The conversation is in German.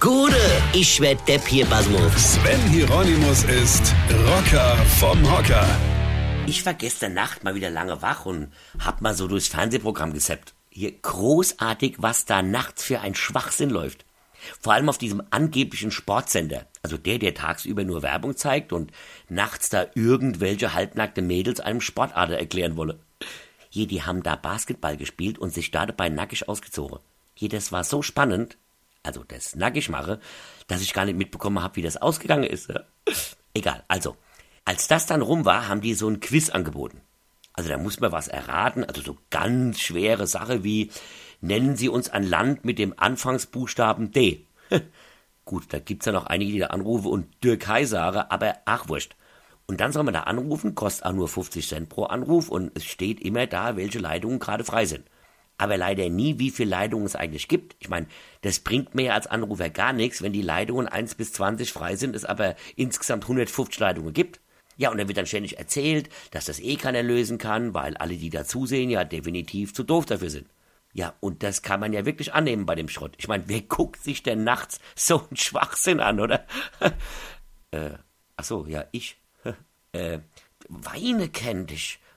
Gude, ich werd Depp hier, Basmus. Sven Hieronymus ist Rocker vom Hocker. Ich war gestern Nacht mal wieder lange wach und hab mal so durchs Fernsehprogramm gesappt. Hier großartig, was da nachts für ein Schwachsinn läuft. Vor allem auf diesem angeblichen Sportsender. Also der, der tagsüber nur Werbung zeigt und nachts da irgendwelche halbnackte Mädels einem Sportader erklären wolle. Hier, die haben da Basketball gespielt und sich da dabei nackig ausgezogen. Hier, das war so spannend also das nackig mache, dass ich gar nicht mitbekommen habe, wie das ausgegangen ist. Egal, also, als das dann rum war, haben die so ein Quiz angeboten. Also da muss man was erraten, also so ganz schwere Sache wie, nennen Sie uns ein Land mit dem Anfangsbuchstaben D. Gut, da gibt's ja noch einige, die da anrufen und Türkei sagen, aber ach wurscht. Und dann soll man da anrufen, kostet auch nur 50 Cent pro Anruf und es steht immer da, welche Leitungen gerade frei sind aber leider nie, wie viele Leitungen es eigentlich gibt. Ich meine, das bringt mir als Anrufer gar nichts, wenn die Leitungen 1 bis 20 frei sind, es aber insgesamt 150 Leitungen gibt. Ja, und dann wird dann ständig erzählt, dass das eh keiner lösen kann, weil alle, die da zusehen, ja definitiv zu doof dafür sind. Ja, und das kann man ja wirklich annehmen bei dem Schrott. Ich meine, wer guckt sich denn nachts so einen Schwachsinn an, oder? äh, ach so, ja, ich. äh, Weine kenn dich.